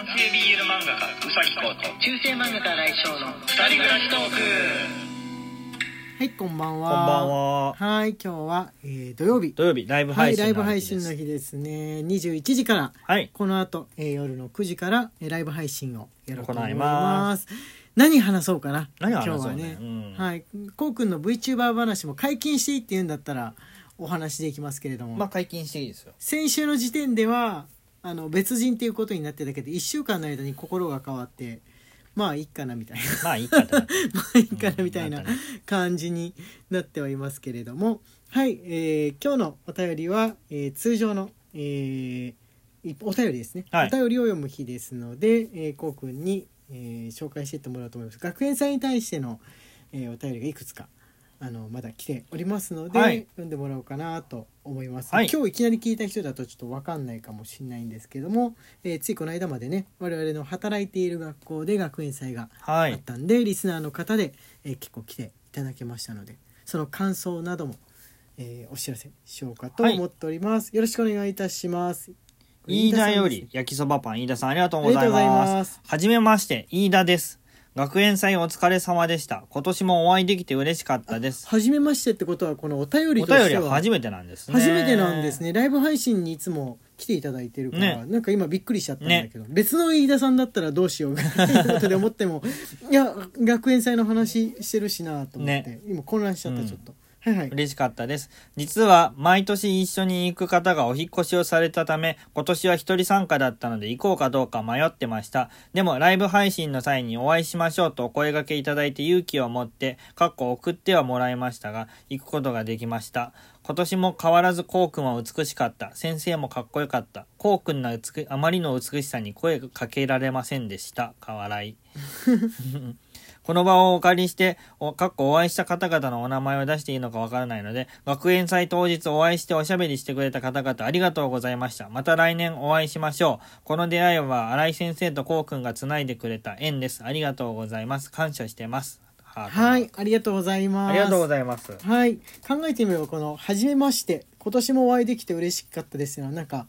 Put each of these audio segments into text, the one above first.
男性 BL 漫画家うさぎこと中世漫画家来翔の二人暮らしトーク。はいこんばんは。こんばんは。はい今日は、えー土曜日。土曜日ライブはい配信ライブ配の日です。信の日ですね。21時からはい。この後、えー夜の9時から、えーライブ配信をやろうと思い行いまます何話そうかな？何話そうね。今日はね、うん。はい。こうくんの VTuber 話も解禁していいって言うんだったらお話できますけれども、まあ解禁していいですよ。先週の時点ではあの別人っていうことになってたけど1週間の間に心が変わってまあいいかなみたいな。まあいいかと。まあいいかなみたいな感じになってはいますけれども。はい、えー今日のお便りは、えー通常の、えーいお便りですね、はい。お便りを読む日ですので、えー、こうくんに、えー紹介していってもらおうと思います。学園祭に対しての、えーお便りがいくつかあのまだ来ておりますので、はい。読んでもらおうかなと思います、はい。今日いきなり聞いた人だとちょっと分かんないかもしれないんですけども、えーついこの間までね我々の働いている学校で学園祭がはい。あったんで、リスナーの方で、えー結構来ていただけましたのでその感想なども、えーお知らせしようかと思っております、よろしくお願いいたします。飯田より飯焼きそばパン飯田さんありがとうございま。す。はじめまして飯田です。学園祭お疲れ様でした。今年もお会いできて嬉しかったです。はじめましてってことはこのお便りおとしては便りは初めてなんですね。初めてなんです。ねライブ配信にいつも来ていただいてるから、ねなんか今びっくりしちゃったんだけど、別の飯田さんだったらどうしようかということで思ってもいや学園祭の話してるしなと思って、ね今混乱しちゃったうんちょっと、はいはい嬉しかったです。実は、毎年一緒に行く方がお引っ越しをされたため、今年は一人参加だったので行こうかどうか迷ってました。でも、ライブ配信の際にお会いしましょうとお声掛けいただいて勇気を持って、かっこ送ってはもらいましたが、行くことができました。今年も変わらずこうくんは美しかった。先生もかっこよかった。こうくんの美あまりの美しさに声がかけられませんでした。かわい。この場をお借りして、おかっこお会いした方々のお名前を出していいのかわからないので、学園祭当日お会いしておしゃべりしてくれた方々ありがとうございました。また来年お会いしましょう。この出会いは新井先生とこうくんが繋いでくれた縁です。ありがとうございます。感謝してます。はいありがとうございますありがとうございます。はい考えてみればこの「はじめまして今年もお会いできて嬉しかったです」よなんか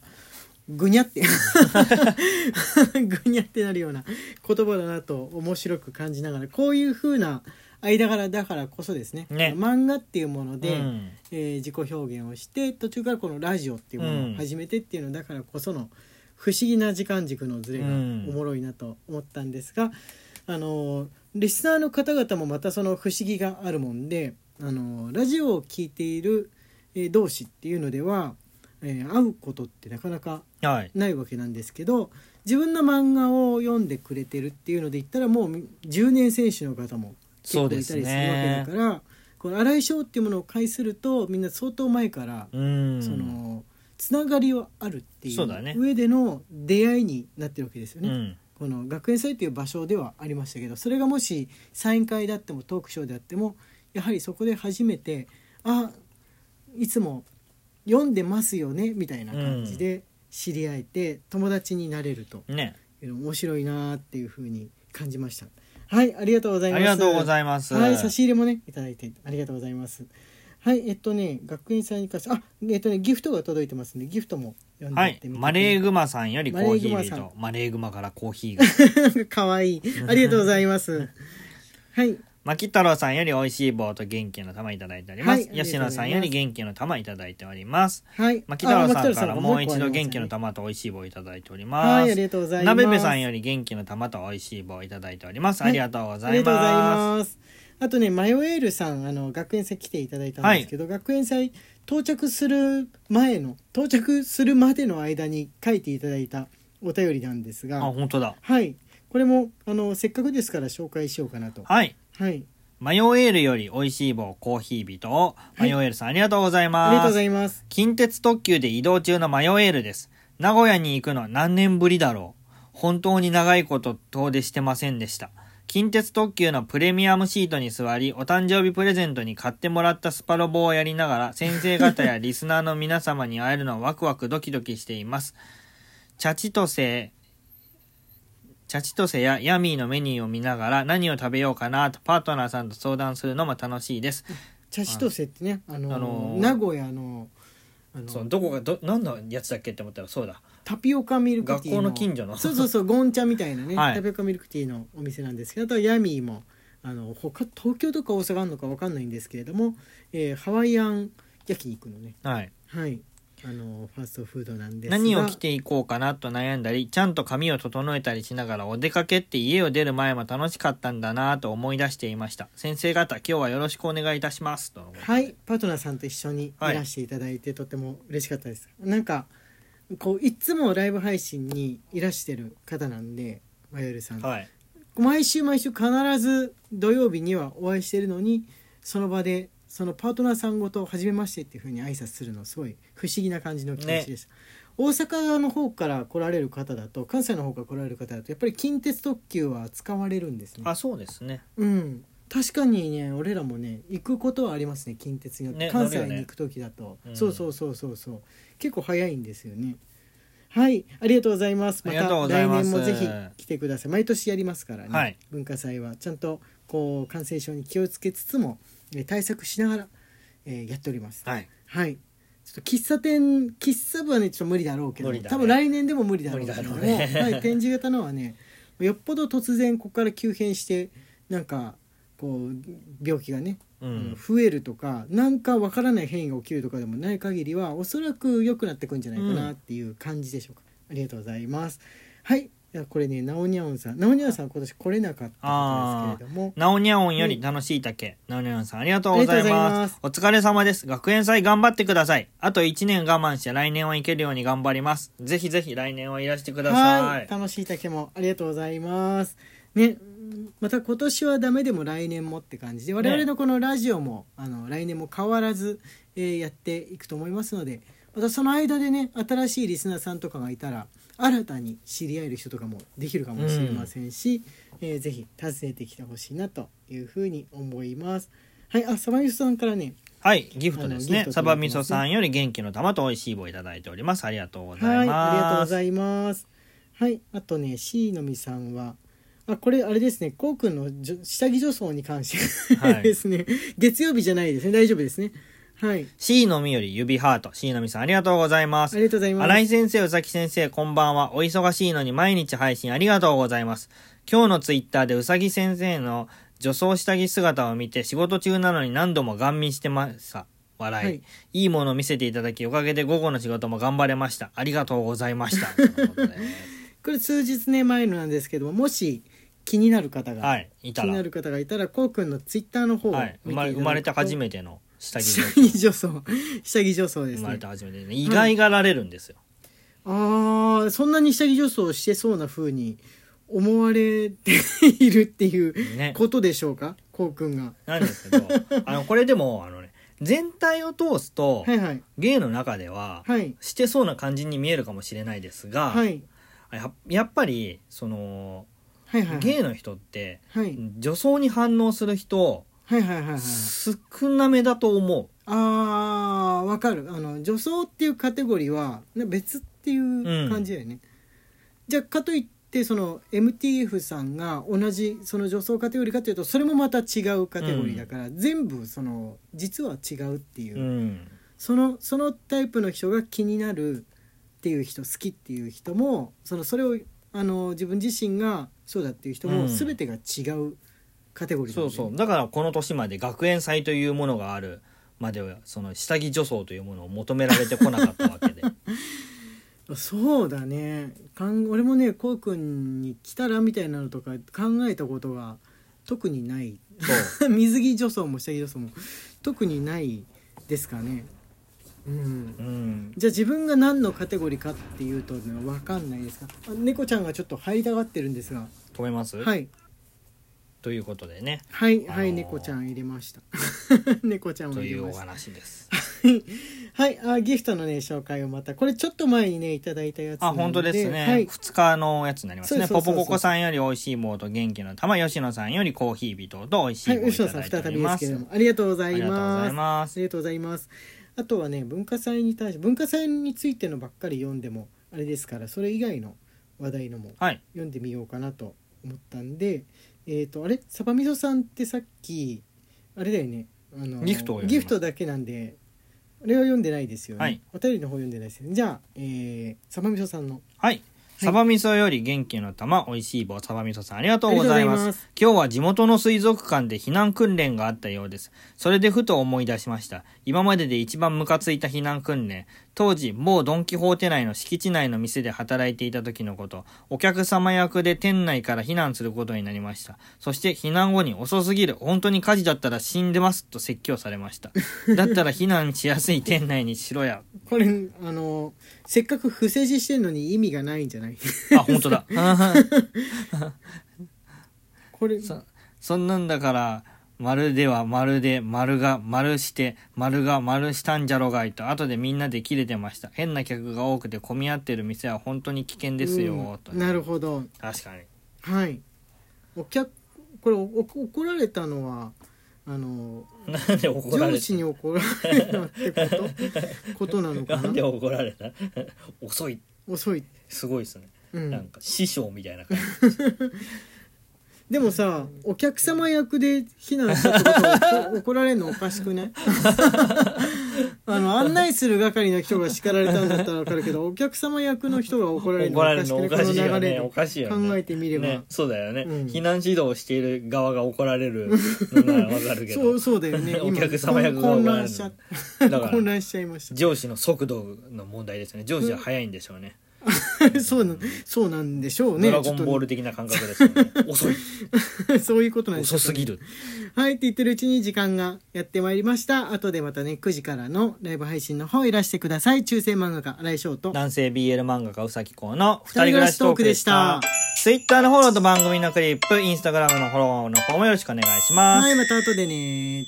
ぐにゃって。ぐにゃってなるような言葉だなと面白く感じながらこういう風な間柄だからこそですね。ね。漫画っていうもので、うん。えー自己表現をして途中からこのラジオっていうものを始めてっていうのだからこその不思議な時間軸のズレがおうん。もろいなと思ったんですが、あのリスナーの方々もまたその不思議があるもんで、あのラジオを聴いている、えー同士っていうのでは、えー会うことってなかなかはい。ないわけなんですけど自分の漫画を読んでくれてるっていうので言ったらもう10年選手の方も結構いたりするわけだから、この新井翔っていうものを介するとみんな相当前から、うん。そのつながりはあるっていそう上での出会いになってるわけですよね。うん。この学園祭という場所ではありましたけどそれがもしサイン会であってもトークショーであってもやはりそこで初めてあいつも読んでますよねみたいな感じで知り合えて友達になれるとね。面白いなっていうふうに感じましたはいありがとうございますありがとうございます。はい差し入れもねいただいてありがとうございますはいえっとね学園祭に関してあえっとねギフトが届いてますんでギフトも読んではいいってみ。てマレーグマさんよりコーヒービマレーグマさんーと、マレーグマからコーヒーが。かわいい。ありがとうございます。はい。マキ太郎さんより美味しい棒と元気の玉いただいております。はい吉野さんより元気の玉いただいております。はい。マキ太郎さんからあもう一度元気の。玉と美味しい棒いただいておりはます。い、ありがとうございます。なべべさんより元気の玉と美味しい棒いただいております。はいありがとうございありがとうございまます。あとね、マヨエールさん、あの、学園祭来ていただいたんですけど、学園祭到着する前の、到着するまでの間に書いていただいたお便りなんですす。あ、が、本当だ。はい。これも、あの、せっかくですから紹介しようかなと。はい。はい。マヨエールより美味しい棒コーヒー人を、マヨエールさんありがとうございます。ありがとうございます。近鉄特急で移動中のマヨエールです。名古屋に行くの何年ぶりだろう。本当に長いこと遠出してませんでした。近鉄特急のプレミアムシートに座り、お誕生日プレゼントに買ってもらったスパロボをやりながら、先生方やリスナーの皆様に会えるのをワクワクドキドキしています。チャチトセ、チャチトセやヤミーのメニューを見ながら何を食べようかなとパートナーさんと相談するのも楽しいです。茶千歳ってね、あの、あのー名古屋の、あのそうどこがど何のやつだっけって思ったらそうだ。タピオカミルクティー学校の近所の。そうそうそうゴン茶みたいなね、はい。タピオカミルクティーのお店なんですけどあとはヤミーもあの他東京とか大阪あるのか分かんないんですけれども、えーハワイアン焼肉のね。はい。はいあのファーストフードなんですが。何を着ていこうかなと悩んだりちゃんと髪を整えたりしながらお出かけって家を出る前も楽しかったんだなと思い出していました。先生方今日はよろしくお願いいたします。とはいパートナーさんと一緒にいらしていただいて、とても嬉しかったです。なんかこういつもライブ配信にいらしてる方なんでマヨルさん、はい。毎週毎週必ず土曜日にはお会いしてるのにその場でそのパートナーさんごと「初めまして」っていうふうに挨拶するのすごい不思議な感じの気持ちでした、大阪の方から来られる方だと関西の方から来られる方だとやっぱり近鉄特急は使われるんですね。あそうですね。うん。確かにね俺らもね行くことはありますね近鉄によって、ね関西に行く時だと、うん。そうそうそうそうそう。結構早いんですよね。はい。ありがとうございます。また来年もぜひ来てください。毎年やりますからね、はい。文化祭は。ちゃんとこう感染症に気をつけつつもえー対策しながら、えーやっております。はい。はい。ちょっと喫茶店喫茶部はねちょっと無理だろうけど、ね。多分来年でも無理だろうけども、無理だろうね。はい、展示型のはねよっぽど突然ここから急変してなんかこう病気がね、うん。増えるとかなんかわからない変異が起きるとかでもない限りはおそらく良くなってくんじゃないかなっていう感じでしょうか、ありがとうございます。はいいやこれねナオニャオンさん。ナオニャオンさんは今年来れなかったんですけれども。なおにゃおんより楽しい竹、なおにゃおんさんありがとうございまます。すお疲れ様です。学園祭頑張ってください。あと1年我慢して来年は行けるように頑張ります。ぜひぜひ来年はいらしてくださはいい楽しい竹もありがとうございます。ねまた今年はダメでも来年もって感じで我々のこのラジオも、あの来年も変わらず、えーやっていくと思いますのでまたその間でね新しいリスナーさんとかがいたら新たに知り合える人とかもできるかもしれませんし、えーぜひ訪ねてきてほしいなというふうに思いますはいあサバユスさんからねはいギフトですねあのギフトサバみそさんより元気の玉と美味しい棒いただいておりますありがとうござはいい、ますありがとうございます。はい、あとね、C のみさんは。あ、これあれですね、こうくんの下着女装に関して、はいですね。月曜日じゃないですね、大丈夫ですね。はい、C のみより指ハート C のみさんありがとうございますありがとうございます。新井先生、宇崎先生、こんばんは。お忙しいのに毎日配信ありがとうございます。今日のツイッターで宇崎先生の女装下着姿を見て仕事中なのに何度もガン見してました。笑い、はいい。いものを見せていただき、おかげで午後の仕事も頑張れました。ありがとうございました。これ数日ね前のなんですけども、もし気になる方が、はい、いたら。気になる方がいたら、こうくんのツイッターの方をはい、生まれ生まれて初めての下着下女装着女装、下着女装ですね生まれて。初めてね。意外がられるんですよ。ああ、そんなに下着女装してそうな風に思われているっていうね。ことでしょうか、こうくんが。なんですけど、あの、これでも、あのね、全体を通すと、はいはい。芸の中では、はい。してそうな感じに見えるかもしれないですが、はい。ややっぱりそのはいはい。芸の人ってはい。女装に反応する人はいはいはいはい。少なめだと思ああ、わかる。あの、女装っていうカテゴリーはね別っていう感じだよね。じゃあ、かといって、その MTF さんが同じその女装カテゴリーかというとそれもまた違うカテゴリーだから、全部その実は違うっていうう、うん、そのそのタイプの人が気になるっていう人好きっていう人もそのそれをあの自分自身がそうだっていう人もうん。全てが違うカテゴリーそうそう。だからこの年まで学園祭というものがあるまではその下着女装というものを求められてこなかったわけで。そうだね。かん俺もねこうくんに来たらみたいなのとか考えたことが特にない。水着女装も下着女装も特にないですかね。うん。うん。じゃあ自分が何のカテゴリーかっていうと、ね、分かんないですか。あ猫ちゃんがちょっと入りたがってるんですが。止めます、はいということでね。はいはい、あのー猫ちゃん入れました。猫ちゃんをというお入れました。話です。はいあギフトのね紹介をまたこれちょっと前にねいただいたやつなあ本当ですね、はい。2日のやつになりますね。ポポココさんより美味しい棒と元気の玉吉野さんよりコーヒー微糖と美味しはいい棒い吉野さんただいてお再びでりますすけれどもありがとうございありがとうござますいます。ありがとうございます。あとはね文化祭に対して文化祭についてのばっかり読んでもあれですからそれ以外の話題のもはい。読んでみようかなと思ったんでえっ、とあれ？サバみそさんってさっきあれだよねあのギフトを読みますギフトだけなんであれは読んでないですよね、はいお便りの方読んでないですよねじゃあえー、サバみそさんのはい。サバ味噌より元気の玉、美味しい棒、サバ味噌さんありがとうござい。ありがとうございます今日は地元の水族館で避難訓練があったようです。それでふと思い出しました。今までで一番ムカついた避難訓練。当時、某ドンキホーテ内の敷地内の店で働いていた時のこと、お客様役で店内から避難することになりました。そして避難後に遅すぎる、本当に火事だったら死んでますと説教されました。だったら避難しやすい店内にしろや。これあのせっかく伏せ字してんのに意味がないんじゃない？あ、本当だ。これそそんなんだから、丸では丸で、丸が丸して、丸が丸したんじゃろがいと、後でみんなで切れてました。変な客が多くて混み合ってる店は本当に危険ですよ、とうん。なるほど確かに。はいお客これ怒られたのはあのなんで怒られ上司に怒られたってこと？ことなのかな？たなんで怒られた？遅い。遅い、すごいですね。うんなんか師匠みたいな感じ。でもさお客様役で避難したってことは怒 怒られるのおかしくね？あの案内する係の人が叱られたんだったら分かるけどお客様役の人が怒られるのおかしくね？このおかしいよね。流れで。おかしいよね。考えてみれば、ね、そうだよね、うん。避難指導をしている側が怒られるのならわかるけど。そうそうだよね。お客様役が混乱しちゃ混乱しちゃいまし上司の速度の問題ですね。上司は速いんでしょうね、た そうなそうなんでしょうね。ドラゴンボール的な感覚ですよね。遅い。そういうことなんです遅すぎる。はいって言ってるうちに時間がやってまいりました。後でまたね9時からのライブ配信の方いらしてください。中世漫画家新井翔と。男性 BL 漫画家うさきこうの二人暮らしトークでした。二 Twitter のフォローと番組のクリップインスタグラムのフォローの方もよろしくお願いします、はいまた後でね